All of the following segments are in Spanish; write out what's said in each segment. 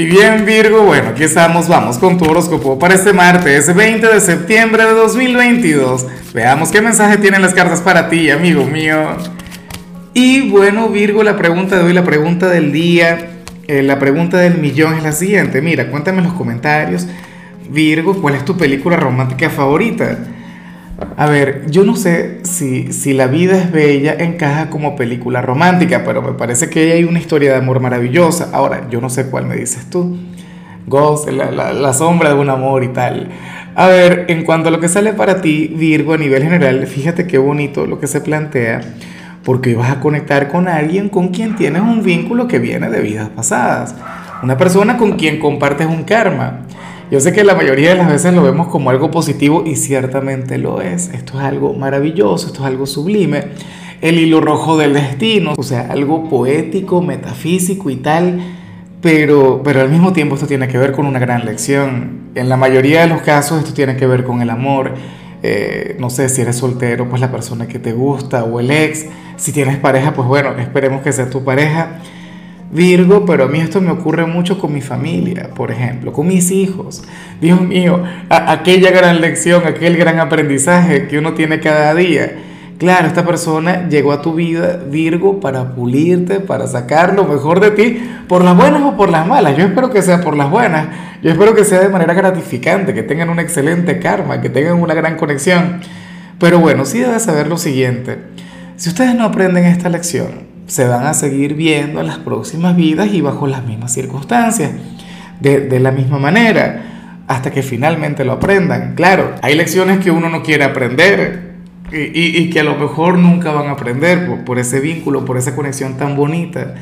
Y bien Virgo, bueno, aquí estamos, vamos con tu horóscopo para este martes 20 de septiembre de 2022. Veamos qué mensaje tienen las cartas para ti, amigo mío. Y bueno Virgo, la pregunta de hoy, la pregunta del día, eh, la pregunta del millón es la siguiente. Mira, cuéntame en los comentarios, Virgo, ¿cuál es tu película romántica favorita? A ver, yo no sé si, si La vida es bella encaja como película romántica, pero me parece que hay una historia de amor maravillosa. Ahora, yo no sé cuál me dices tú. Ghost, la, la, sombra de un amor y tal. A ver, en cuanto a lo que sale para ti, Virgo, a nivel general, fíjate qué bonito lo que se plantea, porque vas a conectar con alguien con quien tienes un vínculo que viene de vidas pasadas. Una persona con quien compartes un karma. Yo sé que la mayoría de las veces lo vemos como algo positivo y ciertamente lo es. Esto es algo maravilloso, esto es algo sublime. El hilo rojo del destino, o sea, algo poético, metafísico y tal, pero, pero al mismo tiempo esto tiene que ver con una gran lección. En la mayoría de los casos esto tiene que ver con el amor. Eh, no sé, si eres soltero, pues la persona que te gusta o el ex. Si tienes pareja, pues bueno, esperemos que sea tu pareja. Virgo, pero a mí esto me ocurre mucho con mi familia, por ejemplo, con mis hijos. Dios mío, aquella gran lección, aquel gran aprendizaje que uno tiene cada día. Claro, esta persona llegó a tu vida, Virgo, para pulirte, para sacar lo mejor de ti, por las buenas o por las malas. Yo espero que sea por las buenas. Yo espero que sea de manera gratificante, que tengan un excelente karma, que tengan una gran conexión. Pero bueno, sí debes saber lo siguiente. Si ustedes no aprenden esta lección, se van a seguir viendo en las próximas vidas y bajo las mismas circunstancias, de, la misma manera, hasta que finalmente lo aprendan. Claro, hay lecciones que uno no quiere aprender y, que a lo mejor nunca van a aprender por, ese vínculo, por esa conexión tan bonita.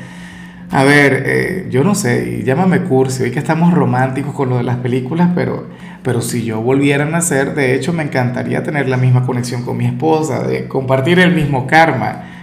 A ver, eh, yo no sé, llámame cursi, hoy que estamos románticos con lo de las películas, pero, pero si yo volviera a nacer, de hecho me encantaría tener la misma conexión con mi esposa, de compartir el mismo karma